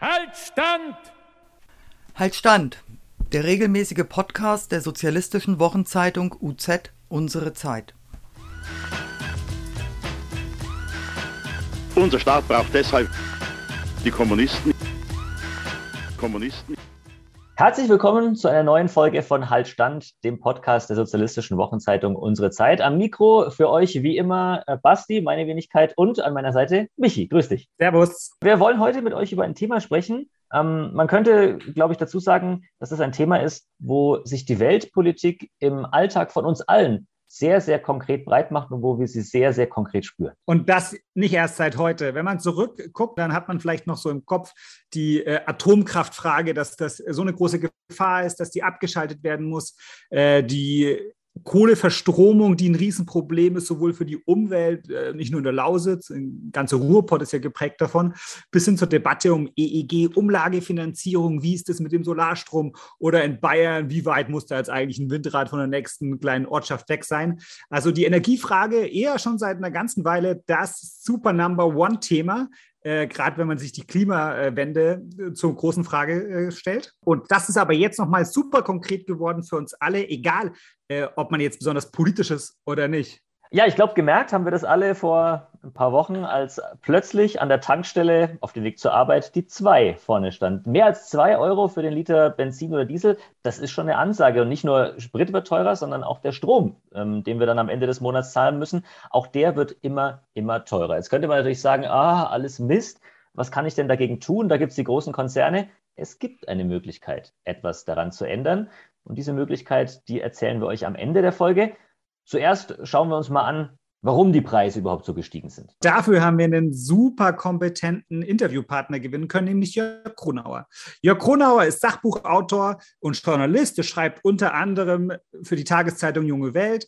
Halt Stand! Halt Stand! Der regelmäßige Podcast der sozialistischen Wochenzeitung UZ Unsere Zeit. Unser Staat braucht deshalb die Kommunisten. Kommunisten. Herzlich willkommen zu einer neuen Folge von Halt Stand, dem Podcast der sozialistischen Wochenzeitung Unsere Zeit. Am Mikro für euch wie immer äh, Basti, meine Wenigkeit und an meiner Seite Michi. Grüß dich. Servus. Wir wollen heute mit euch über ein Thema sprechen. Ähm, man könnte, glaube ich, dazu sagen, dass es ein Thema ist, wo sich die Weltpolitik im Alltag von uns allen sehr, sehr konkret breit macht und wo wir sie sehr, sehr konkret spüren. Und das nicht erst seit heute. Wenn man zurückguckt, dann hat man vielleicht noch so im Kopf die äh, Atomkraftfrage, dass das so eine große Gefahr ist, dass die abgeschaltet werden muss. Äh, die Kohleverstromung, die ein Riesenproblem ist, sowohl für die Umwelt, äh, nicht nur in der Lausitz, ein ganzer Ruhrpott ist ja geprägt davon, bis hin zur Debatte um EEG, Umlagefinanzierung, wie ist das mit dem Solarstrom? Oder in Bayern, wie weit muss da jetzt eigentlich ein Windrad von der nächsten kleinen Ortschaft weg sein? Also die Energiefrage eher schon seit einer ganzen Weile das Super Number One-Thema, äh, gerade wenn man sich die Klimawende äh, zur großen Frage äh, stellt. Und das ist aber jetzt nochmal super konkret geworden für uns alle, egal ob man jetzt besonders politisch ist oder nicht. Ja, ich glaube, gemerkt haben wir das alle vor ein paar Wochen, als plötzlich an der Tankstelle auf dem Weg zur Arbeit die 2 vorne stand. Mehr als 2 Euro für den Liter Benzin oder Diesel, das ist schon eine Ansage. Und nicht nur Sprit wird teurer, sondern auch der Strom, ähm, den wir dann am Ende des Monats zahlen müssen, auch der wird immer, immer teurer. Jetzt könnte man natürlich sagen, ah, alles Mist, was kann ich denn dagegen tun? Da gibt es die großen Konzerne. Es gibt eine Möglichkeit, etwas daran zu ändern. Und diese Möglichkeit, die erzählen wir euch am Ende der Folge. Zuerst schauen wir uns mal an, warum die Preise überhaupt so gestiegen sind. Dafür haben wir einen super kompetenten Interviewpartner gewinnen können, nämlich Jörg Kronauer. Jörg Kronauer ist Sachbuchautor und Journalist. Er schreibt unter anderem für die Tageszeitung Junge Welt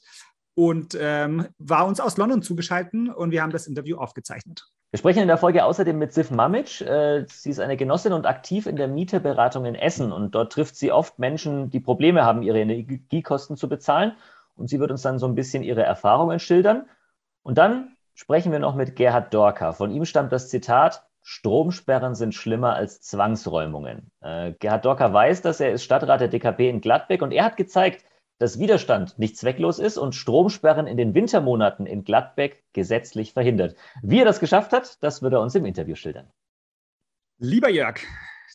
und ähm, war uns aus London zugeschaltet und wir haben das Interview aufgezeichnet. Wir sprechen in der Folge außerdem mit Sif Mamic. Äh, sie ist eine Genossin und aktiv in der Mieterberatung in Essen und dort trifft sie oft Menschen, die Probleme haben, ihre Energiekosten zu bezahlen und sie wird uns dann so ein bisschen ihre Erfahrungen schildern. Und dann sprechen wir noch mit Gerhard Dorker. Von ihm stammt das Zitat, Stromsperren sind schlimmer als Zwangsräumungen. Äh, Gerhard Dorker weiß das, er ist Stadtrat der DKP in Gladbeck und er hat gezeigt, dass Widerstand nicht zwecklos ist und Stromsperren in den Wintermonaten in Gladbeck gesetzlich verhindert. Wie er das geschafft hat, das wird er uns im Interview schildern. Lieber Jörg,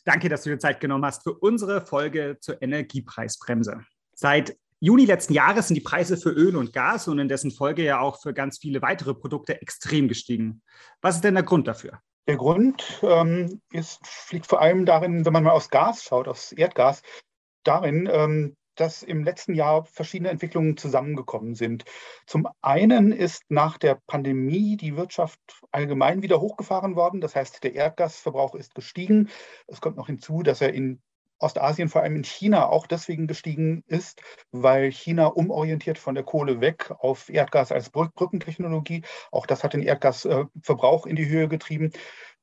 danke, dass du dir Zeit genommen hast für unsere Folge zur Energiepreisbremse. Seit Juni letzten Jahres sind die Preise für Öl und Gas und in dessen Folge ja auch für ganz viele weitere Produkte extrem gestiegen. Was ist denn der Grund dafür? Der Grund ähm, ist, liegt vor allem darin, wenn man mal aufs Gas schaut, aufs Erdgas, darin, ähm, dass im letzten Jahr verschiedene Entwicklungen zusammengekommen sind. Zum einen ist nach der Pandemie die Wirtschaft allgemein wieder hochgefahren worden. Das heißt, der Erdgasverbrauch ist gestiegen. Es kommt noch hinzu, dass er in Ostasien, vor allem in China, auch deswegen gestiegen ist, weil China umorientiert von der Kohle weg auf Erdgas als Brückentechnologie. Auch das hat den Erdgasverbrauch in die Höhe getrieben.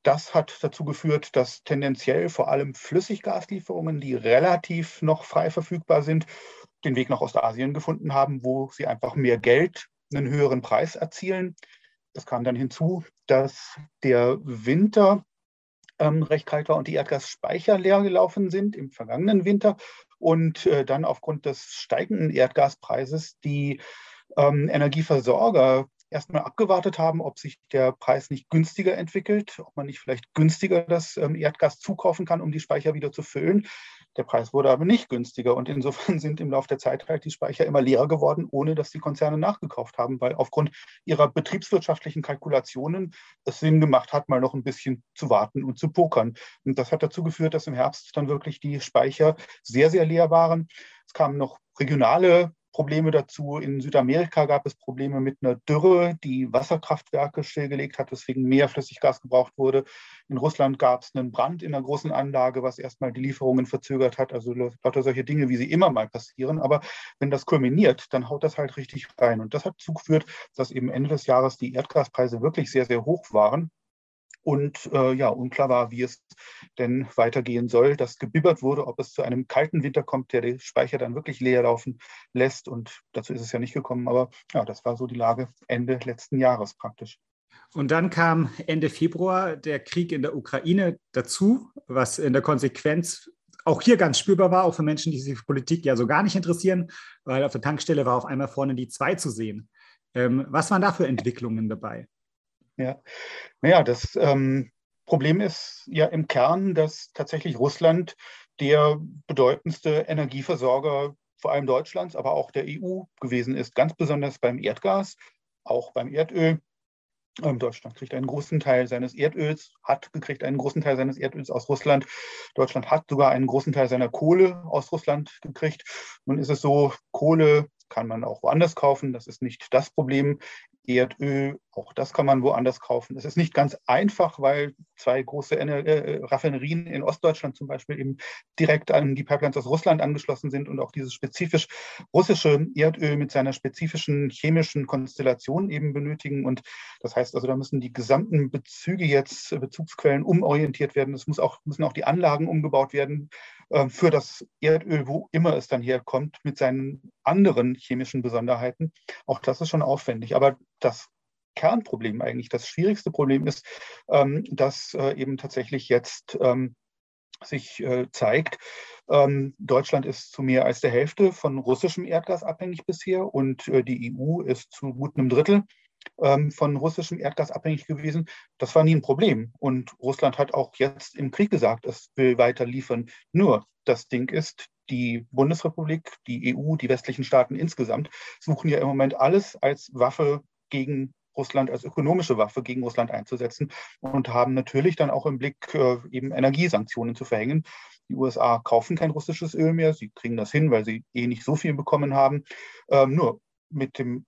Das hat dazu geführt, dass tendenziell vor allem Flüssiggaslieferungen, die relativ noch frei verfügbar sind, den Weg nach Ostasien gefunden haben, wo sie einfach mehr Geld, einen höheren Preis erzielen. Es kam dann hinzu, dass der Winter ähm, recht kalt war und die Erdgasspeicher leer gelaufen sind im vergangenen Winter und äh, dann aufgrund des steigenden Erdgaspreises die ähm, Energieversorger erstmal abgewartet haben, ob sich der Preis nicht günstiger entwickelt, ob man nicht vielleicht günstiger das ähm, Erdgas zukaufen kann, um die Speicher wieder zu füllen. Der Preis wurde aber nicht günstiger und insofern sind im Laufe der Zeit halt die Speicher immer leerer geworden, ohne dass die Konzerne nachgekauft haben, weil aufgrund ihrer betriebswirtschaftlichen Kalkulationen es Sinn gemacht hat, mal noch ein bisschen zu warten und zu pokern. Und das hat dazu geführt, dass im Herbst dann wirklich die Speicher sehr, sehr leer waren. Es kamen noch regionale Probleme dazu. In Südamerika gab es Probleme mit einer Dürre, die Wasserkraftwerke stillgelegt hat, weswegen mehr Flüssiggas gebraucht wurde. In Russland gab es einen Brand in einer großen Anlage, was erstmal die Lieferungen verzögert hat. Also lauter solche Dinge, wie sie immer mal passieren. Aber wenn das kulminiert, dann haut das halt richtig rein. Und das hat zugeführt, dass eben Ende des Jahres die Erdgaspreise wirklich sehr, sehr hoch waren und äh, ja, unklar war, wie es denn weitergehen soll. Dass gebibbert wurde, ob es zu einem kalten Winter kommt, der die Speicher dann wirklich leer laufen lässt. Und dazu ist es ja nicht gekommen. Aber ja, das war so die Lage Ende letzten Jahres praktisch. Und dann kam Ende Februar der Krieg in der Ukraine dazu, was in der Konsequenz auch hier ganz spürbar war, auch für Menschen, die sich für Politik ja so gar nicht interessieren, weil auf der Tankstelle war auf einmal vorne die zwei zu sehen. Ähm, was waren da für Entwicklungen dabei? Ja, naja, das ähm, Problem ist ja im Kern, dass tatsächlich Russland der bedeutendste Energieversorger vor allem Deutschlands, aber auch der EU gewesen ist, ganz besonders beim Erdgas, auch beim Erdöl. Ähm, Deutschland kriegt einen großen Teil seines Erdöls, hat gekriegt einen großen Teil seines Erdöls aus Russland. Deutschland hat sogar einen großen Teil seiner Kohle aus Russland gekriegt. Nun ist es so, Kohle kann man auch woanders kaufen. Das ist nicht das Problem. Erdöl, auch das kann man woanders kaufen. Es ist nicht ganz einfach, weil zwei große äh, Raffinerien in Ostdeutschland zum Beispiel eben direkt an die Pipelines aus Russland angeschlossen sind und auch dieses spezifisch russische Erdöl mit seiner spezifischen chemischen Konstellation eben benötigen. Und das heißt also, da müssen die gesamten Bezüge jetzt, Bezugsquellen umorientiert werden. Es muss auch, müssen auch die Anlagen umgebaut werden äh, für das Erdöl, wo immer es dann herkommt, mit seinen anderen chemischen Besonderheiten. Auch das ist schon aufwendig. Aber das Kernproblem eigentlich, das schwierigste Problem ist, ähm, dass äh, eben tatsächlich jetzt ähm, sich äh, zeigt, ähm, Deutschland ist zu mehr als der Hälfte von russischem Erdgas abhängig bisher und äh, die EU ist zu gut einem Drittel von russischem Erdgas abhängig gewesen. Das war nie ein Problem. Und Russland hat auch jetzt im Krieg gesagt, es will weiter liefern. Nur das Ding ist, die Bundesrepublik, die EU, die westlichen Staaten insgesamt suchen ja im Moment alles als Waffe gegen Russland als ökonomische Waffe gegen Russland einzusetzen und haben natürlich dann auch im Blick, äh, eben Energiesanktionen zu verhängen. Die USA kaufen kein russisches Öl mehr. Sie kriegen das hin, weil sie eh nicht so viel bekommen haben. Ähm, nur mit dem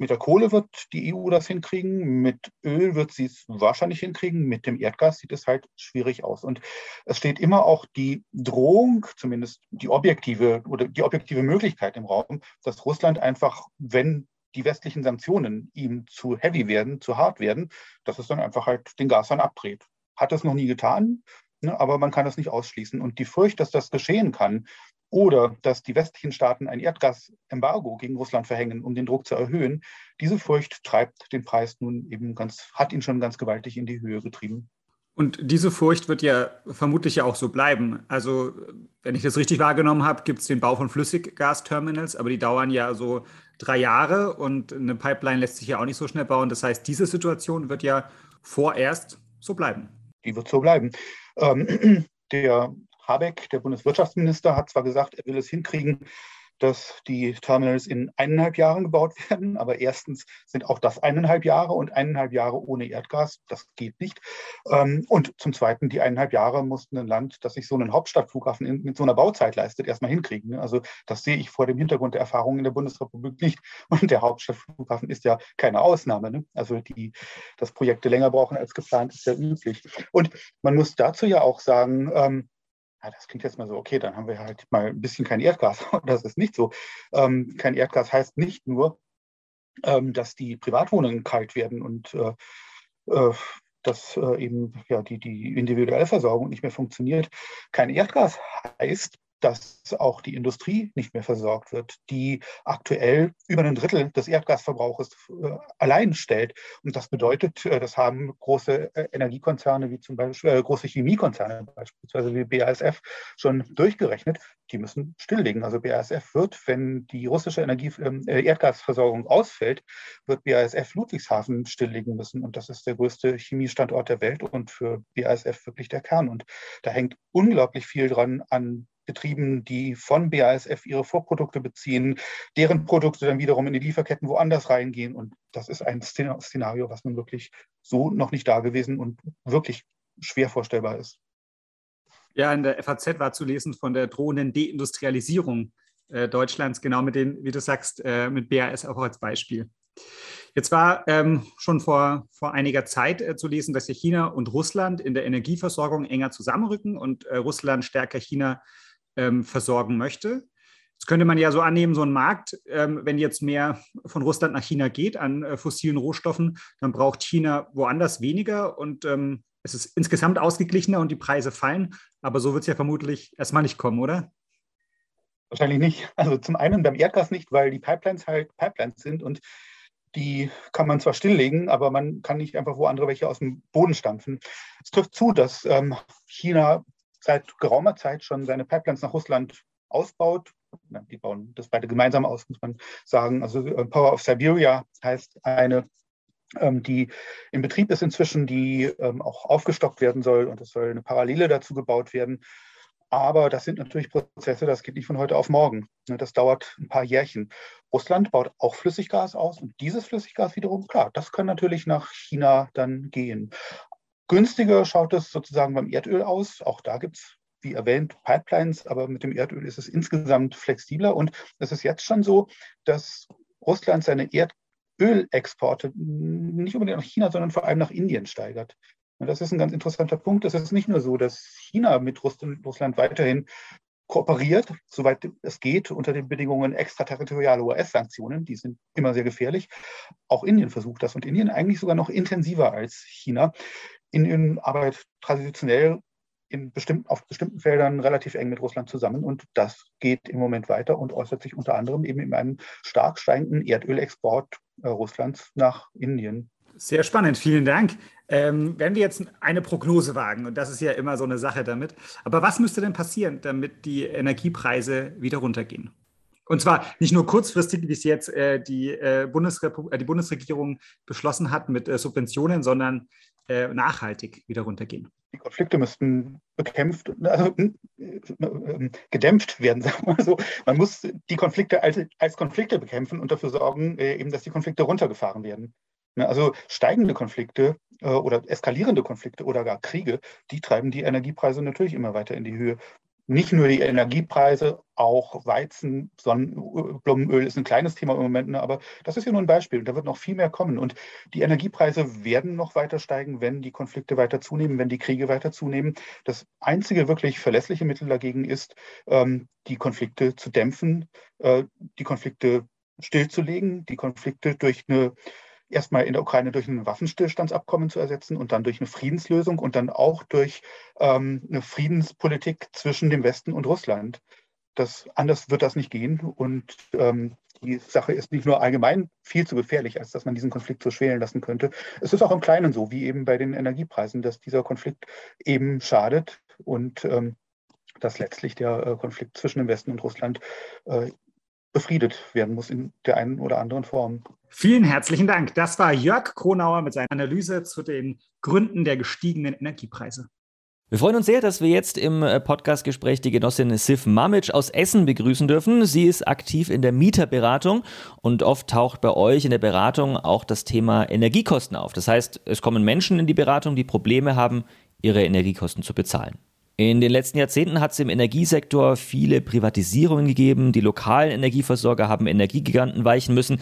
mit der Kohle wird die EU das hinkriegen, mit Öl wird sie es wahrscheinlich hinkriegen, mit dem Erdgas sieht es halt schwierig aus. Und es steht immer auch die Drohung, zumindest die objektive oder die objektive Möglichkeit im Raum, dass Russland einfach, wenn die westlichen Sanktionen ihm zu heavy werden, zu hart werden, dass es dann einfach halt den Gashahn abdreht. Hat es noch nie getan, ne, aber man kann das nicht ausschließen. Und die Furcht, dass das geschehen kann oder dass die westlichen Staaten ein Erdgasembargo gegen Russland verhängen, um den Druck zu erhöhen, diese Furcht treibt den Preis nun eben ganz, hat ihn schon ganz gewaltig in die Höhe getrieben. Und diese Furcht wird ja vermutlich ja auch so bleiben. Also, wenn ich das richtig wahrgenommen habe, gibt es den Bau von Flüssiggasterminals, aber die dauern ja so drei Jahre und eine Pipeline lässt sich ja auch nicht so schnell bauen. Das heißt, diese Situation wird ja vorerst so bleiben. Die wird so bleiben. Ähm, der Habeck, der Bundeswirtschaftsminister, hat zwar gesagt, er will es hinkriegen, dass die Terminals in eineinhalb Jahren gebaut werden. Aber erstens sind auch das eineinhalb Jahre und eineinhalb Jahre ohne Erdgas. Das geht nicht. Ähm, und zum Zweiten, die eineinhalb Jahre mussten ein Land, das sich so einen Hauptstadtflughafen mit so einer Bauzeit leistet, erstmal hinkriegen. Also das sehe ich vor dem Hintergrund der Erfahrungen in der Bundesrepublik nicht. Und der Hauptstadtflughafen ist ja keine Ausnahme. Ne? Also die, dass Projekte länger brauchen als geplant, ist ja üblich. Und man muss dazu ja auch sagen, ähm, ja, das klingt jetzt mal so, okay, dann haben wir halt mal ein bisschen kein Erdgas. Das ist nicht so. Ähm, kein Erdgas heißt nicht nur, ähm, dass die Privatwohnungen kalt werden und äh, äh, dass äh, eben ja, die, die individuelle Versorgung nicht mehr funktioniert. Kein Erdgas heißt, dass auch die Industrie nicht mehr versorgt wird, die aktuell über ein Drittel des Erdgasverbrauches äh, allein stellt. Und das bedeutet, äh, das haben große äh, Energiekonzerne wie zum Beispiel äh, große Chemiekonzerne, beispielsweise wie BASF, schon durchgerechnet, die müssen stilllegen. Also BASF wird, wenn die russische Energie, ähm, äh, Erdgasversorgung ausfällt, wird BASF Ludwigshafen stilllegen müssen. Und das ist der größte Chemiestandort der Welt und für BASF wirklich der Kern. Und da hängt unglaublich viel dran an Betrieben, die von BASF ihre Vorprodukte beziehen, deren Produkte dann wiederum in die Lieferketten woanders reingehen. Und das ist ein Szenario, was nun wirklich so noch nicht da gewesen und wirklich schwer vorstellbar ist. Ja, in der FAZ war zu lesen von der drohenden Deindustrialisierung äh, Deutschlands, genau mit den, wie du sagst, äh, mit BAS auch als Beispiel. Jetzt war ähm, schon vor, vor einiger Zeit äh, zu lesen, dass ja China und Russland in der Energieversorgung enger zusammenrücken und äh, Russland stärker China ähm, versorgen möchte. Jetzt könnte man ja so annehmen, so ein Markt, ähm, wenn jetzt mehr von Russland nach China geht an äh, fossilen Rohstoffen, dann braucht China woanders weniger und ähm, es ist insgesamt ausgeglichener und die Preise fallen. Aber so wird es ja vermutlich erstmal nicht kommen, oder? Wahrscheinlich nicht. Also zum einen beim Erdgas nicht, weil die Pipelines halt Pipelines sind und die kann man zwar stilllegen, aber man kann nicht einfach wo andere welche aus dem Boden stampfen. Es trifft zu, dass ähm, China seit geraumer Zeit schon seine Pipelines nach Russland ausbaut. Die bauen das beide gemeinsam aus, muss man sagen. Also äh, Power of Siberia heißt eine, ähm, die in Betrieb ist inzwischen, die ähm, auch aufgestockt werden soll und es soll eine Parallele dazu gebaut werden. Aber das sind natürlich Prozesse, das geht nicht von heute auf morgen. Ne, das dauert ein paar Jährchen. Russland baut auch Flüssiggas aus und dieses Flüssiggas wiederum, klar, das kann natürlich nach China dann gehen. Günstiger schaut es sozusagen beim Erdöl aus. Auch da gibt es, wie erwähnt, Pipelines, aber mit dem Erdöl ist es insgesamt flexibler. Und es ist jetzt schon so, dass Russland seine Erdölexporte nicht unbedingt nach China, sondern vor allem nach Indien steigert. Und das ist ein ganz interessanter Punkt. Es ist nicht nur so, dass China mit Russland weiterhin kooperiert, soweit es geht, unter den Bedingungen extraterritorialer US-Sanktionen. Die sind immer sehr gefährlich. Auch Indien versucht das und Indien eigentlich sogar noch intensiver als China. Indien arbeitet traditionell in bestimmten, auf bestimmten Feldern relativ eng mit Russland zusammen und das geht im Moment weiter und äußert sich unter anderem eben in einem stark steigenden Erdölexport äh, Russlands nach Indien. Sehr spannend, vielen Dank. Ähm, wenn wir jetzt eine Prognose wagen, und das ist ja immer so eine Sache damit, aber was müsste denn passieren, damit die Energiepreise wieder runtergehen? Und zwar nicht nur kurzfristig, wie es jetzt äh, die, äh, Bundesrepu äh, die Bundesregierung beschlossen hat mit äh, Subventionen, sondern äh, nachhaltig wieder runtergehen. Die Konflikte müssten bekämpft, also äh, gedämpft werden, sagen wir mal so. Man muss die Konflikte als, als Konflikte bekämpfen und dafür sorgen, eben, dass die Konflikte runtergefahren werden. Ne, also steigende Konflikte äh, oder eskalierende Konflikte oder gar Kriege, die treiben die Energiepreise natürlich immer weiter in die Höhe. Nicht nur die Energiepreise, auch Weizen, Sonnenblumenöl ist ein kleines Thema im Moment, ne, aber das ist ja nur ein Beispiel. Da wird noch viel mehr kommen. Und die Energiepreise werden noch weiter steigen, wenn die Konflikte weiter zunehmen, wenn die Kriege weiter zunehmen. Das einzige wirklich verlässliche Mittel dagegen ist, ähm, die Konflikte zu dämpfen, äh, die Konflikte stillzulegen, die Konflikte durch eine erstmal in der Ukraine durch ein Waffenstillstandsabkommen zu ersetzen und dann durch eine Friedenslösung und dann auch durch ähm, eine Friedenspolitik zwischen dem Westen und Russland. Das, anders wird das nicht gehen. Und ähm, die Sache ist nicht nur allgemein viel zu gefährlich, als dass man diesen Konflikt so schwelen lassen könnte. Es ist auch im Kleinen so, wie eben bei den Energiepreisen, dass dieser Konflikt eben schadet und ähm, dass letztlich der äh, Konflikt zwischen dem Westen und Russland äh, befriedet werden muss in der einen oder anderen Form. Vielen herzlichen Dank. Das war Jörg Kronauer mit seiner Analyse zu den Gründen der gestiegenen Energiepreise. Wir freuen uns sehr, dass wir jetzt im äh, Podcastgespräch die Genossin Sif Mamic aus Essen begrüßen dürfen. Sie ist aktiv in der Mieterberatung und oft taucht bei euch in der Beratung auch das Thema Energiekosten auf. Das heißt, es kommen Menschen in die Beratung, die Probleme haben, ihre Energiekosten zu bezahlen. In den letzten Jahrzehnten hat es im Energiesektor viele Privatisierungen gegeben. Die lokalen Energieversorger haben Energiegiganten weichen müssen.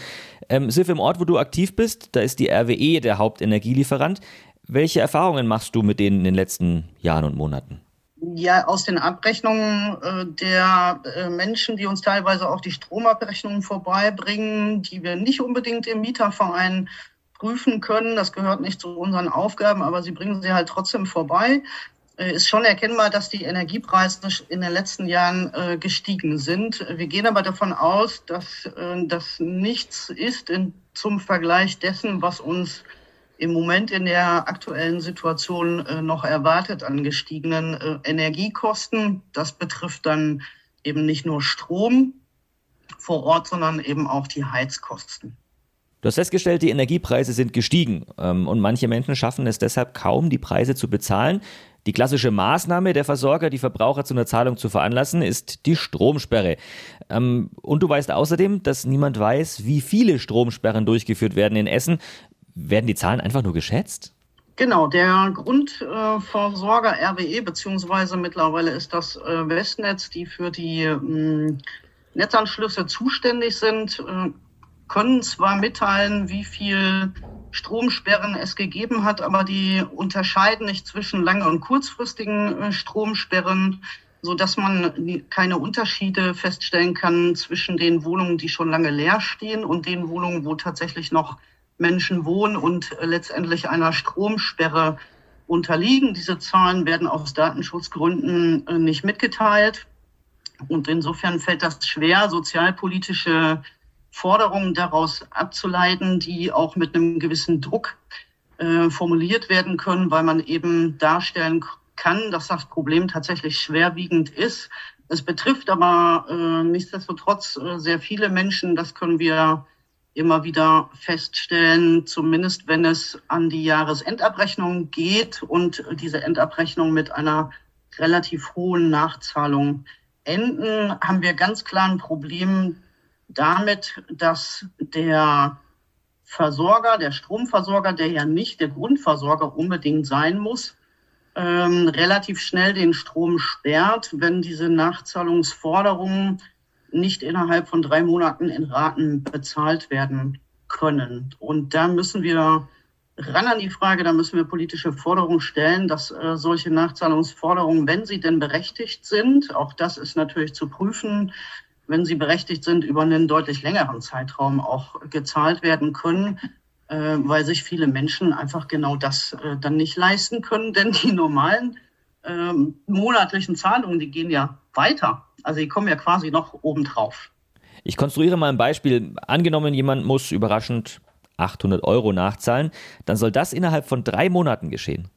Ähm, Sif, im Ort, wo du aktiv bist, da ist die RWE der Hauptenergielieferant. Welche Erfahrungen machst du mit denen in den letzten Jahren und Monaten? Ja, aus den Abrechnungen äh, der äh, Menschen, die uns teilweise auch die Stromabrechnungen vorbeibringen, die wir nicht unbedingt im Mieterverein prüfen können. Das gehört nicht zu unseren Aufgaben, aber sie bringen sie halt trotzdem vorbei. Äh, ist schon erkennbar, dass die Energiepreise in den letzten Jahren äh, gestiegen sind. Wir gehen aber davon aus, dass äh, das nichts ist in, zum Vergleich dessen, was uns im Moment in der aktuellen Situation noch erwartet an gestiegenen Energiekosten. Das betrifft dann eben nicht nur Strom vor Ort, sondern eben auch die Heizkosten. Du hast festgestellt, die Energiepreise sind gestiegen ähm, und manche Menschen schaffen es deshalb kaum, die Preise zu bezahlen. Die klassische Maßnahme der Versorger, die Verbraucher zu einer Zahlung zu veranlassen, ist die Stromsperre. Ähm, und du weißt außerdem, dass niemand weiß, wie viele Stromsperren durchgeführt werden in Essen. Werden die Zahlen einfach nur geschätzt? Genau, der Grundversorger RWE, beziehungsweise mittlerweile ist das äh, Westnetz, die für die äh, Netzanschlüsse zuständig sind, äh, können zwar mitteilen, wie viel Stromsperren es gegeben hat, aber die unterscheiden nicht zwischen lange- und kurzfristigen äh, Stromsperren, so dass man keine Unterschiede feststellen kann zwischen den Wohnungen, die schon lange leer stehen und den Wohnungen, wo tatsächlich noch Menschen wohnen und äh, letztendlich einer Stromsperre unterliegen. Diese Zahlen werden aus Datenschutzgründen äh, nicht mitgeteilt. Und insofern fällt das schwer, sozialpolitische Forderungen daraus abzuleiten, die auch mit einem gewissen Druck äh, formuliert werden können, weil man eben darstellen kann, dass das Problem tatsächlich schwerwiegend ist. Es betrifft aber äh, nichtsdestotrotz äh, sehr viele Menschen. Das können wir immer wieder feststellen, zumindest wenn es an die Jahresendabrechnung geht und diese Endabrechnung mit einer relativ hohen Nachzahlung enden, haben wir ganz klar ein Problem damit, dass der Versorger, der Stromversorger, der ja nicht der Grundversorger unbedingt sein muss, ähm, relativ schnell den Strom sperrt, wenn diese Nachzahlungsforderungen nicht innerhalb von drei Monaten in Raten bezahlt werden können. Und da müssen wir ran an die Frage, da müssen wir politische Forderungen stellen, dass äh, solche Nachzahlungsforderungen, wenn sie denn berechtigt sind, auch das ist natürlich zu prüfen, wenn sie berechtigt sind, über einen deutlich längeren Zeitraum auch gezahlt werden können, äh, weil sich viele Menschen einfach genau das äh, dann nicht leisten können, denn die normalen äh, monatlichen Zahlungen, die gehen ja weiter. Also die kommen ja quasi noch obendrauf. Ich konstruiere mal ein Beispiel. Angenommen, jemand muss überraschend 800 Euro nachzahlen, dann soll das innerhalb von drei Monaten geschehen.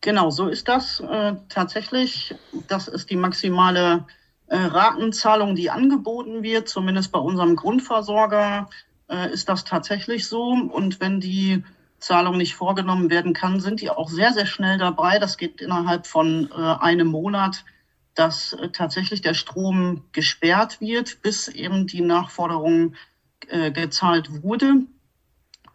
Genau, so ist das äh, tatsächlich. Das ist die maximale äh, Ratenzahlung, die angeboten wird. Zumindest bei unserem Grundversorger äh, ist das tatsächlich so. Und wenn die Zahlung nicht vorgenommen werden kann, sind die auch sehr, sehr schnell dabei. Das geht innerhalb von äh, einem Monat, dass äh, tatsächlich der Strom gesperrt wird, bis eben die Nachforderung äh, gezahlt wurde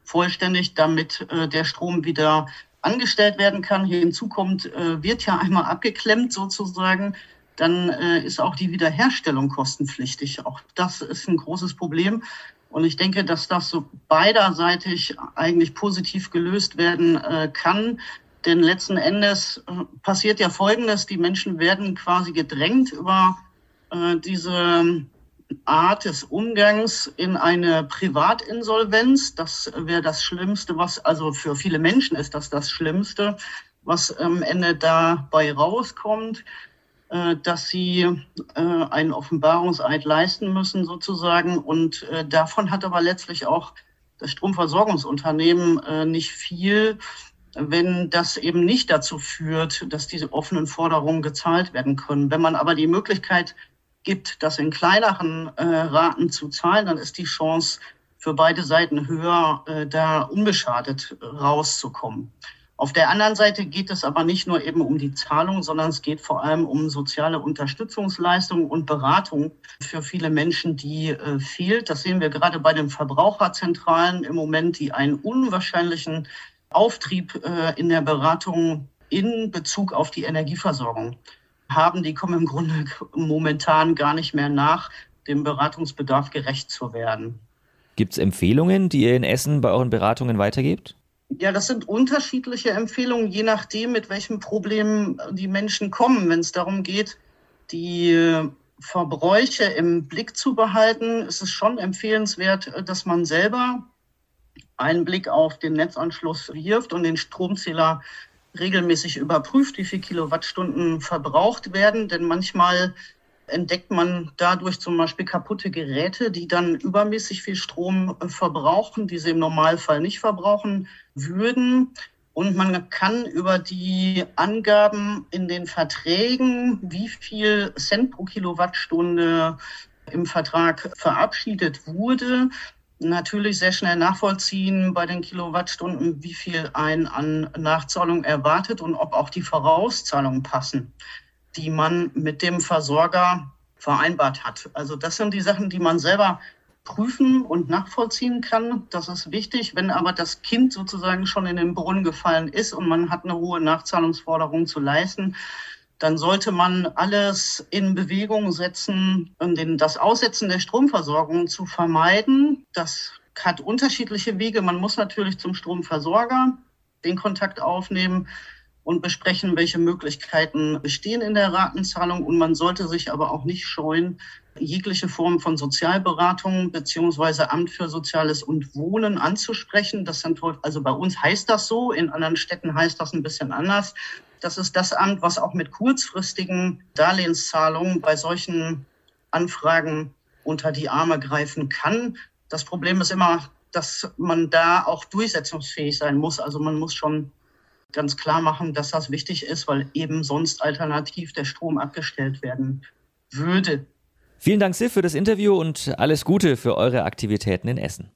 vollständig, damit äh, der Strom wieder angestellt werden kann. Hier hinzu kommt, wird ja einmal abgeklemmt sozusagen, dann äh, ist auch die Wiederherstellung kostenpflichtig. Auch das ist ein großes Problem. Und ich denke, dass das so beiderseitig eigentlich positiv gelöst werden äh, kann. Denn letzten Endes äh, passiert ja Folgendes. Die Menschen werden quasi gedrängt über äh, diese Art des Umgangs in eine Privatinsolvenz. Das wäre das Schlimmste, was, also für viele Menschen ist das das Schlimmste, was am Ende dabei rauskommt, dass sie äh, einen Offenbarungseid leisten müssen sozusagen. Und äh, davon hat aber letztlich auch das Stromversorgungsunternehmen nicht viel, wenn das eben nicht dazu führt, dass diese offenen Forderungen gezahlt werden können. Wenn man aber die Möglichkeit gibt, das in kleineren äh, Raten zu zahlen, dann ist die Chance für beide Seiten höher, äh, da unbeschadet rauszukommen. Auf der anderen Seite geht es aber nicht nur eben um die Zahlung, sondern es geht vor allem um soziale Unterstützungsleistungen und Beratung für viele Menschen, die äh, fehlt. Das sehen wir gerade bei den Verbraucherzentralen im Moment, die einen unwahrscheinlichen Auftrieb äh, in der Beratung in Bezug auf die Energieversorgung haben, die kommen im Grunde momentan gar nicht mehr nach, dem Beratungsbedarf gerecht zu werden. Gibt es Empfehlungen, die ihr in Essen bei euren Beratungen weitergebt? Ja, das sind unterschiedliche Empfehlungen, je nachdem, mit welchem Problem die Menschen kommen. Wenn es darum geht, die Verbräuche im Blick zu behalten, ist es schon empfehlenswert, dass man selber einen Blick auf den Netzanschluss wirft und den Stromzähler regelmäßig überprüft, wie viel Kilowattstunden verbraucht werden, denn manchmal entdeckt man dadurch zum Beispiel kaputte Geräte, die dann übermäßig viel Strom verbrauchen, die sie im Normalfall nicht verbrauchen würden. Und man kann über die Angaben in den Verträgen, wie viel Cent pro Kilowattstunde im Vertrag verabschiedet wurde, natürlich sehr schnell nachvollziehen bei den Kilowattstunden, wie viel ein an Nachzahlung erwartet und ob auch die Vorauszahlungen passen, die man mit dem Versorger vereinbart hat. Also das sind die Sachen, die man selber prüfen und nachvollziehen kann. Das ist wichtig. Wenn aber das Kind sozusagen schon in den Brunnen gefallen ist und man hat eine hohe Nachzahlungsforderung zu leisten, dann sollte man alles in Bewegung setzen, um den, das Aussetzen der Stromversorgung zu vermeiden. Das hat unterschiedliche Wege. Man muss natürlich zum Stromversorger den Kontakt aufnehmen und besprechen, welche Möglichkeiten bestehen in der Ratenzahlung. Und man sollte sich aber auch nicht scheuen, jegliche Form von Sozialberatung beziehungsweise Amt für Soziales und Wohnen anzusprechen. Das sind also bei uns heißt das so, in anderen Städten heißt das ein bisschen anders. Das ist das Amt, was auch mit kurzfristigen Darlehenszahlungen bei solchen Anfragen unter die Arme greifen kann. Das Problem ist immer, dass man da auch durchsetzungsfähig sein muss. Also man muss schon ganz klar machen, dass das wichtig ist, weil eben sonst alternativ der Strom abgestellt werden würde. Vielen Dank, Sif, für das Interview und alles Gute für eure Aktivitäten in Essen.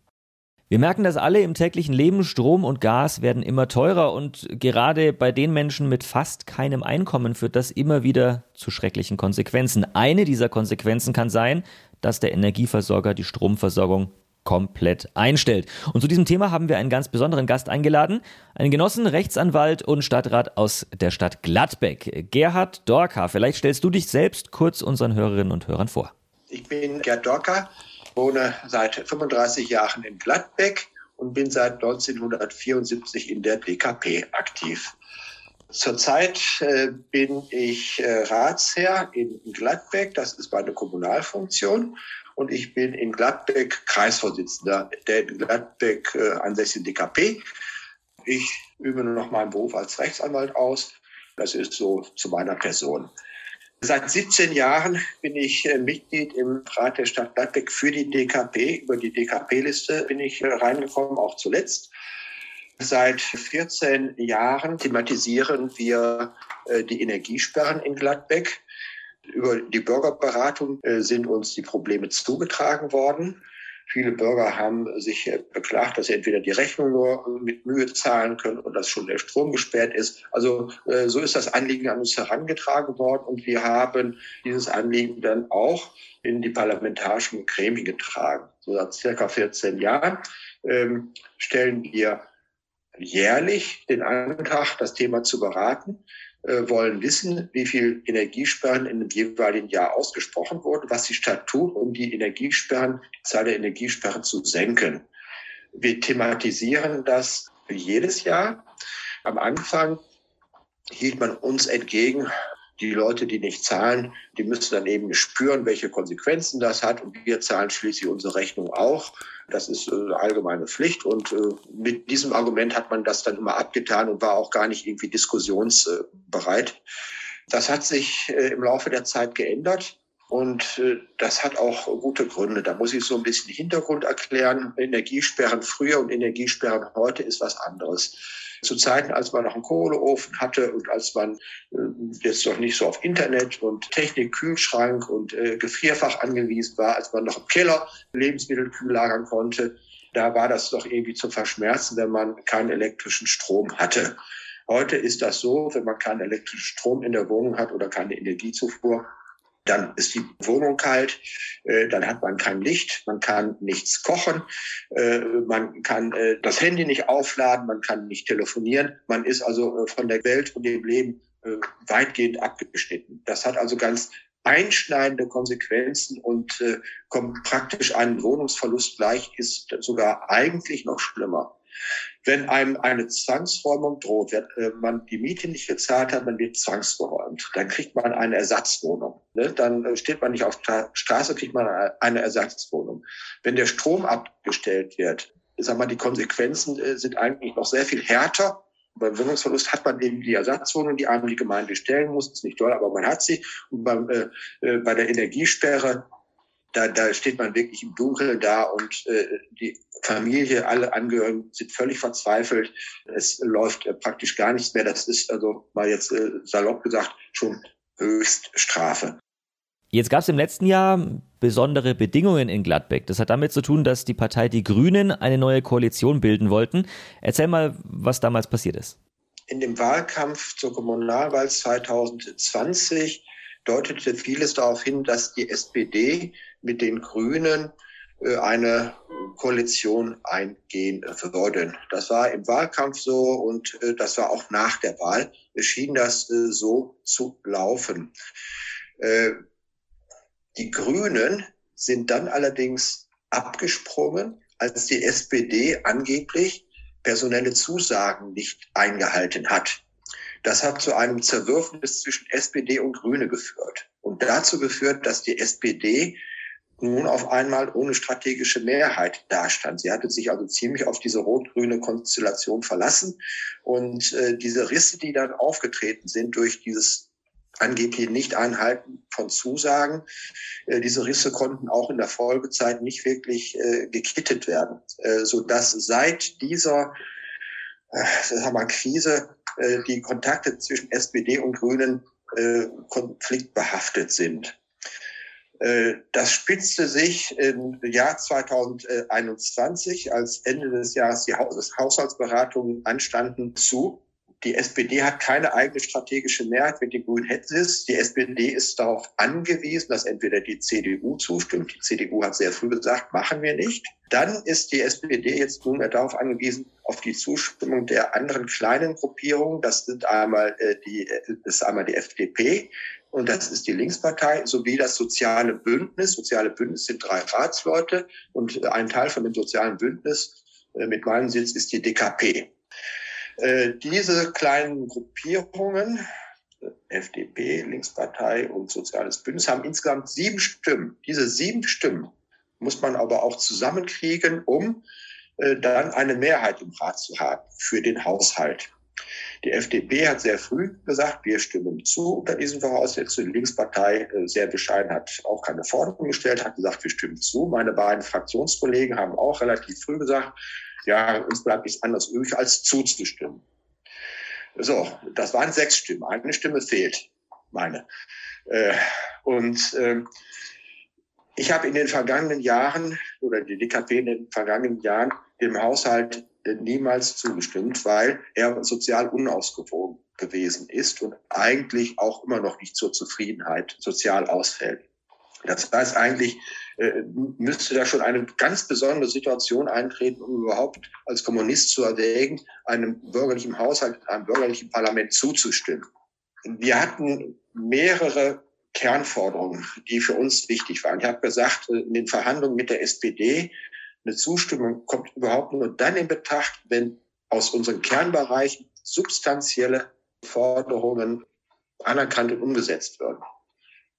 Wir merken das alle im täglichen Leben. Strom und Gas werden immer teurer und gerade bei den Menschen mit fast keinem Einkommen führt das immer wieder zu schrecklichen Konsequenzen. Eine dieser Konsequenzen kann sein, dass der Energieversorger die Stromversorgung komplett einstellt. Und zu diesem Thema haben wir einen ganz besonderen Gast eingeladen, einen Genossen, Rechtsanwalt und Stadtrat aus der Stadt Gladbeck, Gerhard Dorka. Vielleicht stellst du dich selbst kurz unseren Hörerinnen und Hörern vor. Ich bin Gerd Dorka, wohne seit 35 Jahren in Gladbeck und bin seit 1974 in der DKP aktiv. Zurzeit äh, bin ich äh, Ratsherr in Gladbeck, das ist meine Kommunalfunktion. Und ich bin in Gladbeck Kreisvorsitzender der Gladbeck äh, ansässigen DKP. Ich übe noch meinen Beruf als Rechtsanwalt aus. Das ist so zu meiner Person. Seit 17 Jahren bin ich äh, Mitglied im Rat der Stadt Gladbeck für die DKP. Über die DKP-Liste bin ich äh, reingekommen, auch zuletzt. Seit 14 Jahren thematisieren wir äh, die Energiesperren in Gladbeck. Über die Bürgerberatung sind uns die Probleme zugetragen worden. Viele Bürger haben sich äh, beklagt, dass sie entweder die Rechnung nur mit Mühe zahlen können und dass schon der Strom gesperrt ist. Also äh, so ist das Anliegen an uns herangetragen worden und wir haben dieses Anliegen dann auch in die parlamentarischen Gremien getragen. So seit circa 14 Jahren ähm, stellen wir jährlich den Antrag, das Thema zu beraten. Äh, wollen wissen, wie viel Energiesperren in dem jeweiligen Jahr ausgesprochen wurden, was die Stadt tut, um die Energiesperren, die Zahl der Energiesperren zu senken. Wir thematisieren das jedes Jahr. Am Anfang hielt man uns entgegen, die Leute, die nicht zahlen, die müssen dann eben spüren, welche Konsequenzen das hat. Und wir zahlen schließlich unsere Rechnung auch. Das ist äh, allgemeine Pflicht. Und äh, mit diesem Argument hat man das dann immer abgetan und war auch gar nicht irgendwie diskussionsbereit. Das hat sich äh, im Laufe der Zeit geändert. Und das hat auch gute Gründe. Da muss ich so ein bisschen Hintergrund erklären. Energiesperren früher und Energiesperren heute ist was anderes zu Zeiten, als man noch einen Kohleofen hatte und als man äh, jetzt noch nicht so auf Internet und Technik, Kühlschrank und äh, Gefrierfach angewiesen war, als man noch im Keller Lebensmittel kühl lagern konnte, da war das doch irgendwie zu verschmerzen, wenn man keinen elektrischen Strom hatte. Heute ist das so, wenn man keinen elektrischen Strom in der Wohnung hat oder keine Energiezufuhr, dann ist die Wohnung kalt, äh, dann hat man kein Licht, man kann nichts kochen, äh, man kann äh, das Handy nicht aufladen, man kann nicht telefonieren, man ist also von der Welt und dem Leben weitgehend abgeschnitten. Das hat also ganz einschneidende Konsequenzen und kommt praktisch einem Wohnungsverlust gleich, ist sogar eigentlich noch schlimmer. Wenn einem eine Zwangsräumung droht, wenn äh, man die Miete nicht gezahlt hat, man wird zwangsgeräumt, dann kriegt man eine Ersatzwohnung. Ne? Dann äh, steht man nicht auf der Straße, kriegt man eine Ersatzwohnung. Wenn der Strom abgestellt wird, sag mal, die Konsequenzen äh, sind eigentlich noch sehr viel härter. Beim Wohnungsverlust hat man eben die Ersatzwohnung, die einem die Gemeinde stellen muss. Ist nicht toll, aber man hat sie. Und beim, äh, bei der Energiesperre da, da steht man wirklich im Dunkeln da und äh, die Familie, alle Angehörigen sind völlig verzweifelt. Es läuft äh, praktisch gar nichts mehr. Das ist also mal jetzt äh, salopp gesagt schon Höchststrafe. Jetzt gab es im letzten Jahr besondere Bedingungen in Gladbeck. Das hat damit zu tun, dass die Partei Die Grünen eine neue Koalition bilden wollten. Erzähl mal, was damals passiert ist. In dem Wahlkampf zur Kommunalwahl 2020 deutete vieles darauf hin, dass die SPD mit den Grünen äh, eine Koalition eingehen würden. Das war im Wahlkampf so und äh, das war auch nach der Wahl. Schien das äh, so zu laufen. Die Grünen sind dann allerdings abgesprungen, als die SPD angeblich personelle Zusagen nicht eingehalten hat. Das hat zu einem Zerwürfnis zwischen SPD und Grüne geführt und dazu geführt, dass die SPD nun auf einmal ohne strategische Mehrheit dastand. Sie hatte sich also ziemlich auf diese rot-grüne Konstellation verlassen. Und äh, diese Risse, die dann aufgetreten sind durch dieses angebliche Nicht-Einhalten von Zusagen. Äh, diese Risse konnten auch in der Folgezeit nicht wirklich äh, gekittet werden, äh, so dass seit dieser äh, sagen wir, Krise äh, die Kontakte zwischen SPD und Grünen äh, konfliktbehaftet sind. Äh, das spitzte sich im Jahr 2021, als Ende des Jahres die Haushaltsberatungen anstanden, zu. Die SPD hat keine eigene strategische Mehrheit, wenn die Grünen hätten es. Die SPD ist darauf angewiesen, dass entweder die CDU zustimmt. Die CDU hat sehr früh gesagt, machen wir nicht. Dann ist die SPD jetzt nunmehr darauf angewiesen, auf die Zustimmung der anderen kleinen Gruppierungen. Das sind einmal äh, die, das ist einmal die FDP, und das ist die Linkspartei sowie das Soziale Bündnis. Soziale Bündnis sind drei Ratsleute und ein Teil von dem Sozialen Bündnis äh, mit meinem Sitz ist die DKP. Äh, diese kleinen Gruppierungen, FDP, Linkspartei und Soziales Bündnis, haben insgesamt sieben Stimmen. Diese sieben Stimmen muss man aber auch zusammenkriegen, um äh, dann eine Mehrheit im Rat zu haben für den Haushalt. Die FDP hat sehr früh gesagt, wir stimmen zu unter diesen Voraussetzungen. Die Linkspartei äh, sehr bescheiden hat auch keine Forderung gestellt, hat gesagt, wir stimmen zu. Meine beiden Fraktionskollegen haben auch relativ früh gesagt, ja, uns bleibt nichts anderes übrig, als zuzustimmen. So, das waren sechs Stimmen. Eine Stimme fehlt, meine. Äh, und äh, ich habe in den vergangenen Jahren oder die DKP in den vergangenen Jahren dem Haushalt niemals zugestimmt, weil er sozial unausgewogen gewesen ist und eigentlich auch immer noch nicht zur Zufriedenheit sozial ausfällt. Das heißt eigentlich, äh, müsste da schon eine ganz besondere Situation eintreten, um überhaupt als Kommunist zu erwägen, einem bürgerlichen Haushalt, einem bürgerlichen Parlament zuzustimmen. Wir hatten mehrere Kernforderungen, die für uns wichtig waren. Ich habe gesagt, äh, in den Verhandlungen mit der SPD, eine Zustimmung kommt überhaupt nur dann in Betracht, wenn aus unseren Kernbereichen substanzielle Forderungen anerkannt und umgesetzt werden.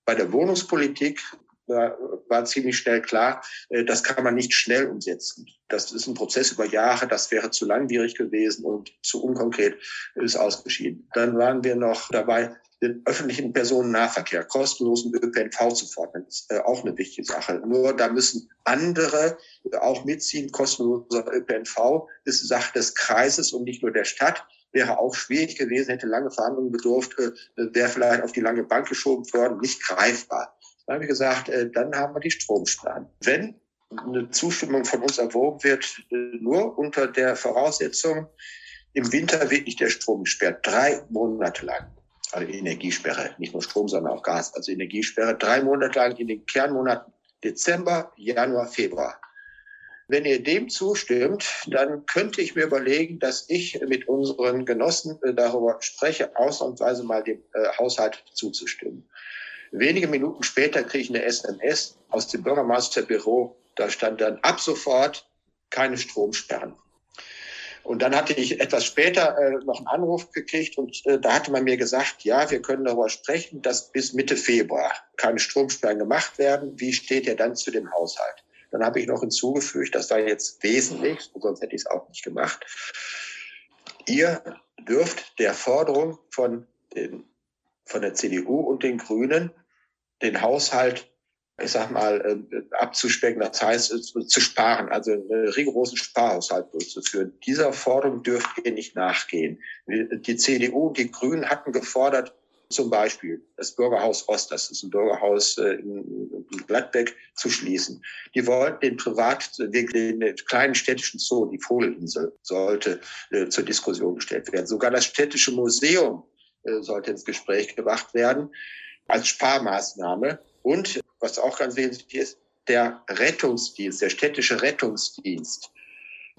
Bei der Wohnungspolitik war, war ziemlich schnell klar, äh, das kann man nicht schnell umsetzen. Das ist ein Prozess über Jahre, das wäre zu langwierig gewesen und zu unkonkret ist ausgeschieden. Dann waren wir noch dabei, den öffentlichen Personennahverkehr, kostenlosen ÖPNV zu fordern. Ist äh, auch eine wichtige Sache. Nur da müssen andere auch mitziehen. Kostenloser ÖPNV ist Sache des Kreises und nicht nur der Stadt. Wäre auch schwierig gewesen, hätte lange Verhandlungen bedurft, äh, wäre vielleicht auf die lange Bank geschoben worden, nicht greifbar. Dann habe ich gesagt, äh, dann haben wir die Stromsparen. Wenn eine Zustimmung von uns erwogen wird, äh, nur unter der Voraussetzung, im Winter wird nicht der Strom gesperrt, drei Monate lang. Also Energiesperre, nicht nur Strom, sondern auch Gas, also Energiesperre, drei Monate lang in den Kernmonaten Dezember, Januar, Februar. Wenn ihr dem zustimmt, dann könnte ich mir überlegen, dass ich mit unseren Genossen äh, darüber spreche, ausnahmsweise mal dem Haushalt zuzustimmen. Wenige Minuten später kriege ich eine SMS aus dem Bürgermeisterbüro. Da stand dann ab sofort keine Stromsperren. Und dann hatte ich etwas später äh, noch einen Anruf gekriegt und äh, da hatte man mir gesagt, ja, wir können darüber sprechen, dass bis Mitte Februar keine Stromsperren gemacht werden. Wie steht ihr dann zu dem Haushalt? Dann habe ich noch hinzugefügt, das war jetzt wesentlich, sonst hätte ich es auch nicht gemacht. Ihr dürft der Forderung von, den, von der CDU und den Grünen den Haushalt, ich sag mal, äh, abzuspecken, das heißt äh, zu sparen, also einen rigorosen Sparhaushalt durchzuführen. Dieser Forderung dürft ihr nicht nachgehen. Die CDU und die Grünen hatten gefordert, zum Beispiel das Bürgerhaus Ost, das ist ein Bürgerhaus äh, in Gladbeck, zu schließen. Die wollten den Privat, den kleinen städtischen Zoo, die Vogelinsel, sollte zur Diskussion gestellt werden. Sogar das städtische Museum sollte ins Gespräch gebracht werden als Sparmaßnahme. Und was auch ganz wesentlich ist, der Rettungsdienst, der städtische Rettungsdienst,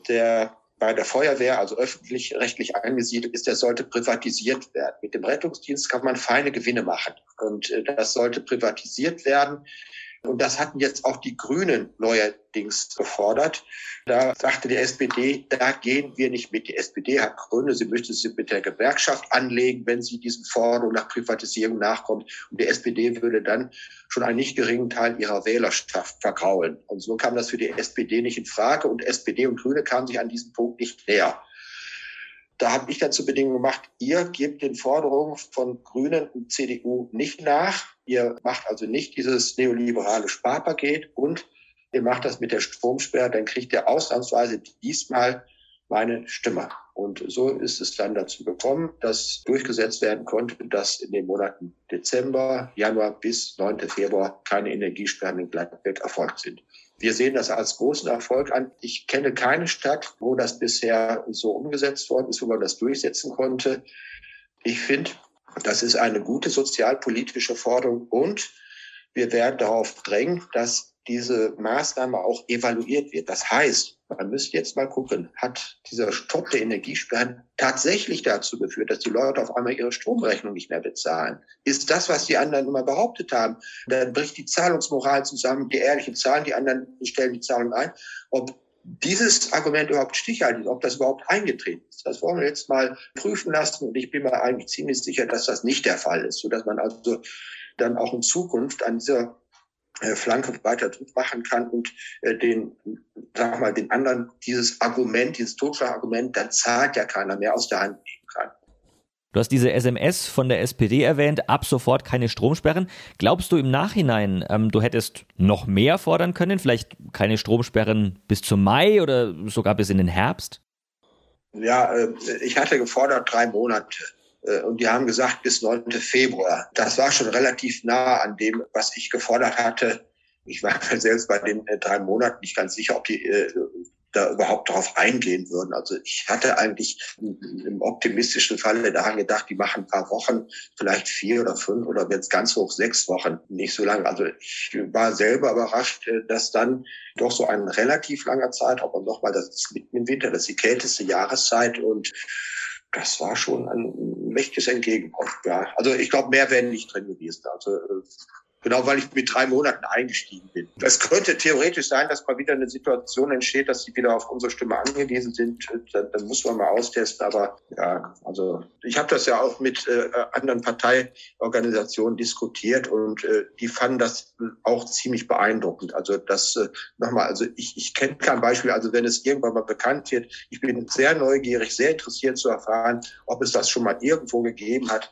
der bei der Feuerwehr, also öffentlich-rechtlich angesiedelt ist, der sollte privatisiert werden. Mit dem Rettungsdienst kann man feine Gewinne machen. Und äh, das sollte privatisiert werden. Und das hatten jetzt auch die Grünen neuerdings gefordert. Da sagte die SPD, da gehen wir nicht mit. Die SPD hat Gründe, sie möchte sie mit der Gewerkschaft anlegen, wenn sie diesen Forderungen nach Privatisierung nachkommt. Und die SPD würde dann schon einen nicht geringen Teil ihrer Wählerschaft vergraulen. Und so kam das für die SPD nicht in Frage. Und SPD und Grüne kamen sich an diesem Punkt nicht näher. Da habe ich dann zur Bedingung gemacht, ihr gebt den Forderungen von Grünen und CDU nicht nach. Ihr macht also nicht dieses neoliberale Sparpaket und ihr macht das mit der Stromsperre, dann kriegt ihr ausnahmsweise diesmal meine Stimme. Und so ist es dann dazu gekommen, dass durchgesetzt werden konnte, dass in den Monaten Dezember, Januar bis 9. Februar keine Energiesperren in Gladbeck erfolgt sind. Wir sehen das als großen Erfolg an. Ich kenne keine Stadt, wo das bisher so umgesetzt worden ist, wo man das durchsetzen konnte. Ich finde, das ist eine gute sozialpolitische Forderung und wir werden darauf drängen, dass diese Maßnahme auch evaluiert wird. Das heißt, man müsste jetzt mal gucken, hat dieser Stopp der Energiesperren tatsächlich dazu geführt, dass die Leute auf einmal ihre Stromrechnung nicht mehr bezahlen? Ist das, was die anderen immer behauptet haben? Dann bricht die Zahlungsmoral zusammen, die ehrlichen Zahlen, die anderen stellen die Zahlung ein. Ob dieses Argument überhaupt stichhaltig ist, ob das überhaupt eingetreten ist. Das wollen wir jetzt mal prüfen lassen. Und ich bin mir eigentlich ziemlich sicher, dass das nicht der Fall ist, sodass man also dann auch in Zukunft an dieser Flanke weiter Druck machen kann und äh, den, sag mal, den anderen dieses Argument, dieses Totschlagargument, da zahlt ja keiner mehr aus der Hand nehmen kann. Du hast diese SMS von der SPD erwähnt, ab sofort keine Stromsperren. Glaubst du im Nachhinein, ähm, du hättest noch mehr fordern können, vielleicht keine Stromsperren bis zum Mai oder sogar bis in den Herbst? Ja, äh, ich hatte gefordert drei Monate. Äh, und die haben gesagt bis 9. Februar. Das war schon relativ nah an dem, was ich gefordert hatte. Ich war selbst bei den äh, drei Monaten nicht ganz sicher, ob die äh, da überhaupt darauf eingehen würden. Also ich hatte eigentlich im optimistischen Falle daran gedacht, die machen ein paar Wochen, vielleicht vier oder fünf oder wenn es ganz hoch sechs Wochen, nicht so lange. Also ich war selber überrascht, dass dann doch so ein relativ langer Zeitraum und nochmal, das ist mitten im Winter, das ist die kälteste Jahreszeit und das war schon ein mächtiges Entgegenkommen. Ja. Also ich glaube, mehr wären nicht drin gewesen. Also äh, Genau, weil ich mit drei Monaten eingestiegen bin. Es könnte theoretisch sein, dass mal wieder eine Situation entsteht, dass sie wieder auf unsere Stimme angewiesen sind. Dann, dann muss man mal austesten. Aber ja, also ich habe das ja auch mit äh, anderen Parteiorganisationen diskutiert und äh, die fanden das auch ziemlich beeindruckend. Also das äh, nochmal, also ich, ich kenne kein Beispiel. Also wenn es irgendwann mal bekannt wird, ich bin sehr neugierig, sehr interessiert zu erfahren, ob es das schon mal irgendwo gegeben hat,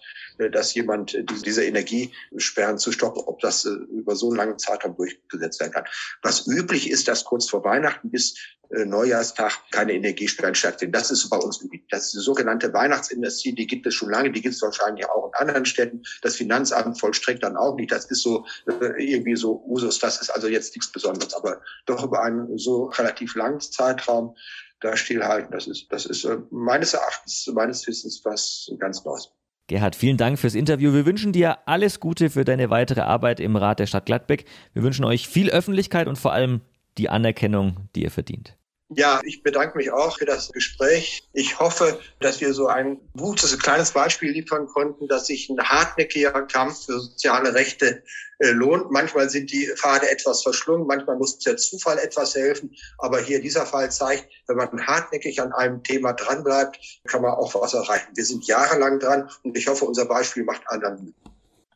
dass jemand äh, diese Energiesperren zu stoppen, ob das äh, über so einen langen Zeitraum durchgesetzt werden kann. Was üblich ist, dass kurz vor Weihnachten bis Neujahrstag keine Energiesperren stattfinden. Das ist bei uns üblich. Das ist die sogenannte Weihnachtsindustrie, die gibt es schon lange, die gibt es wahrscheinlich auch in anderen Städten. Das Finanzamt vollstreckt dann auch nicht. Das ist so irgendwie so Usus. Das ist also jetzt nichts Besonderes. Aber doch über einen so relativ langen Zeitraum da stillhalten, das ist, das ist meines Erachtens, meines Wissens was ganz Neues. Gerhard, vielen Dank fürs Interview. Wir wünschen dir alles Gute für deine weitere Arbeit im Rat der Stadt Gladbeck. Wir wünschen euch viel Öffentlichkeit und vor allem die Anerkennung, die ihr verdient. Ja, ich bedanke mich auch für das Gespräch. Ich hoffe, dass wir so ein gutes, kleines Beispiel liefern konnten, dass sich ein hartnäckiger Kampf für soziale Rechte äh, lohnt. Manchmal sind die Pfade etwas verschlungen, manchmal muss der Zufall etwas helfen. Aber hier dieser Fall zeigt, wenn man hartnäckig an einem Thema dranbleibt, kann man auch was erreichen. Wir sind jahrelang dran und ich hoffe, unser Beispiel macht anderen Mut.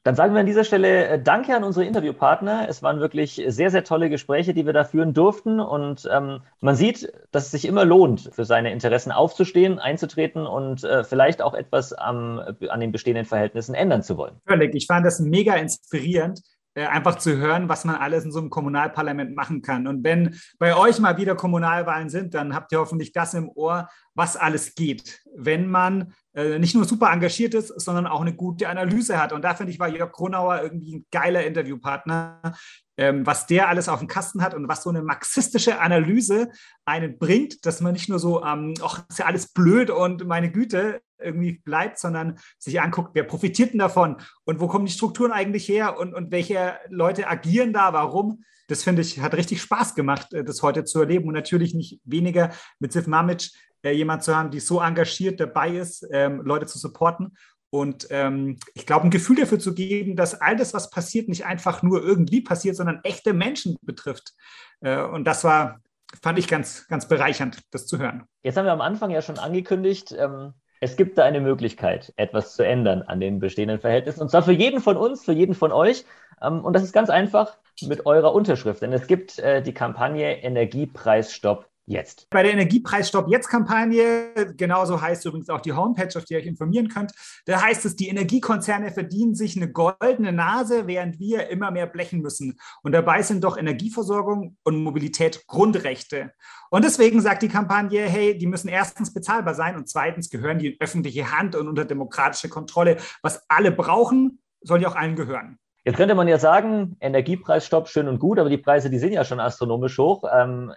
Dann sagen wir an dieser Stelle äh, Danke an unsere Interviewpartner. Es waren wirklich sehr, sehr tolle Gespräche, die wir da führen durften. Und ähm, man sieht, dass es sich immer lohnt, für seine Interessen aufzustehen, einzutreten und äh, vielleicht auch etwas am, an den bestehenden Verhältnissen ändern zu wollen. Völlig. Ich fand das mega inspirierend äh, einfach zu hören, was man alles in so einem Kommunalparlament machen kann. Und wenn bei euch mal wieder Kommunalwahlen sind, dann habt ihr hoffentlich das im Ohr, was alles geht, wenn man äh, nicht nur super engagiert ist, sondern auch eine gute Analyse hat. Und da finde ich, war Jörg Kronauer irgendwie ein geiler Interviewpartner, ähm, was der alles auf dem Kasten hat und was so eine marxistische Analyse einen bringt, dass man nicht nur so, ähm, ach, ist ja alles blöd und meine Güte, irgendwie bleibt, sondern sich anguckt, wer profitiert denn davon und wo kommen die Strukturen eigentlich her und, und welche Leute agieren da, warum. Das finde ich, hat richtig Spaß gemacht, äh, das heute zu erleben und natürlich nicht weniger mit Sif Mamic äh, jemand zu haben, die so engagiert dabei ist, ähm, Leute zu supporten. Und ähm, ich glaube, ein Gefühl dafür zu geben, dass all das, was passiert, nicht einfach nur irgendwie passiert, sondern echte Menschen betrifft. Äh, und das war, fand ich ganz, ganz bereichernd, das zu hören. Jetzt haben wir am Anfang ja schon angekündigt, ähm, es gibt da eine Möglichkeit, etwas zu ändern an den bestehenden Verhältnissen. Und zwar für jeden von uns, für jeden von euch. Ähm, und das ist ganz einfach mit eurer Unterschrift. Denn es gibt äh, die Kampagne Energiepreisstopp jetzt. Bei der Energiepreisstopp jetzt Kampagne, genauso heißt übrigens auch die Homepage, auf die ihr euch informieren könnt, da heißt es, die Energiekonzerne verdienen sich eine goldene Nase, während wir immer mehr blechen müssen. Und dabei sind doch Energieversorgung und Mobilität Grundrechte. Und deswegen sagt die Kampagne, hey, die müssen erstens bezahlbar sein und zweitens gehören die in öffentliche Hand und unter demokratische Kontrolle. Was alle brauchen, soll ja auch allen gehören. Jetzt könnte man ja sagen, Energiepreisstopp schön und gut, aber die Preise, die sind ja schon astronomisch hoch. Ähm,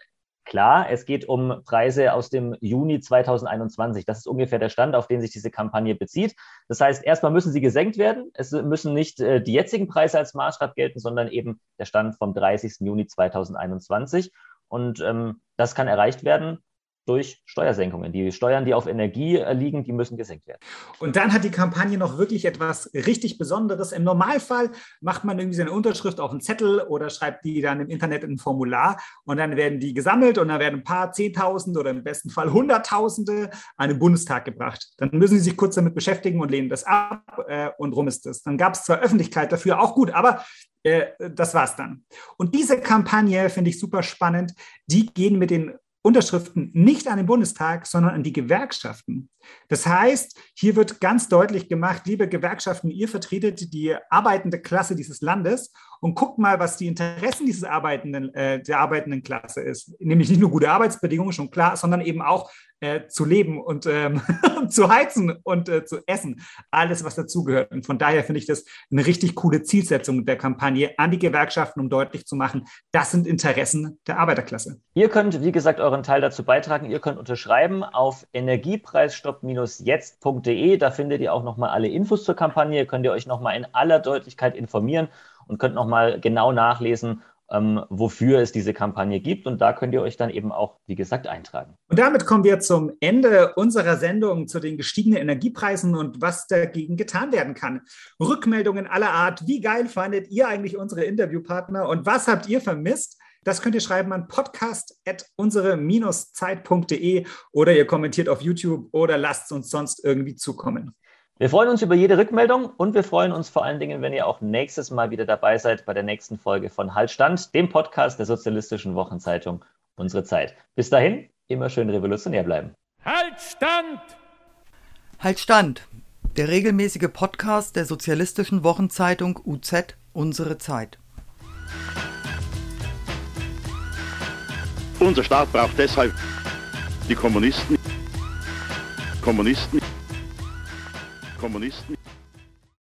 Klar, es geht um Preise aus dem Juni 2021. Das ist ungefähr der Stand, auf den sich diese Kampagne bezieht. Das heißt, erstmal müssen sie gesenkt werden. Es müssen nicht äh, die jetzigen Preise als Maßstab gelten, sondern eben der Stand vom 30. Juni 2021. Und ähm, das kann erreicht werden durch Steuersenkungen. Die Steuern, die auf Energie äh, liegen, die müssen gesenkt werden. Und dann hat die Kampagne noch wirklich etwas richtig Besonderes. Im Normalfall macht man irgendwie seine Unterschrift auf einen Zettel oder schreibt die dann im Internet in ein Formular und dann werden die gesammelt und dann werden ein paar Zehntausende oder im besten Fall Hunderttausende an den Bundestag gebracht. Dann müssen sie sich kurz damit beschäftigen und lehnen das ab äh, und rum ist es. Dann gab es zwar Öffentlichkeit dafür, auch gut, aber äh, das war's dann. Und diese Kampagne finde ich super spannend. Die gehen mit den Unterschriften nicht an den Bundestag, sondern an die Gewerkschaften. Das heißt, hier wird ganz deutlich gemacht, liebe Gewerkschaften, ihr vertretet die arbeitende Klasse dieses Landes und guckt mal, was die Interessen dieses arbeitenden, äh, der arbeitenden Klasse ist. Nämlich nicht nur gute Arbeitsbedingungen, schon klar, sondern eben auch äh, zu leben und ähm, zu heizen und äh, zu essen. Alles, was dazugehört. Und von daher finde ich das eine richtig coole Zielsetzung der Kampagne an die Gewerkschaften, um deutlich zu machen, das sind Interessen der Arbeiterklasse. Ihr könnt, wie gesagt, euren Teil dazu beitragen. Ihr könnt unterschreiben auf energiepreisstopp-jetzt.de. Da findet ihr auch nochmal alle Infos zur Kampagne. Könnt ihr euch nochmal in aller Deutlichkeit informieren und könnt nochmal genau nachlesen, ähm, wofür es diese Kampagne gibt. Und da könnt ihr euch dann eben auch, wie gesagt, eintragen. Und damit kommen wir zum Ende unserer Sendung zu den gestiegenen Energiepreisen und was dagegen getan werden kann. Rückmeldungen aller Art. Wie geil fandet ihr eigentlich unsere Interviewpartner und was habt ihr vermisst? Das könnt ihr schreiben an podcast.unsere-zeit.de oder ihr kommentiert auf YouTube oder lasst uns sonst irgendwie zukommen. Wir freuen uns über jede Rückmeldung und wir freuen uns vor allen Dingen, wenn ihr auch nächstes Mal wieder dabei seid bei der nächsten Folge von Haltstand, dem Podcast der Sozialistischen Wochenzeitung Unsere Zeit. Bis dahin, immer schön revolutionär bleiben. Haltstand! Haltstand! Der regelmäßige Podcast der Sozialistischen Wochenzeitung UZ Unsere Zeit. Unser Staat braucht deshalb die Kommunisten. Kommunisten. kommunisten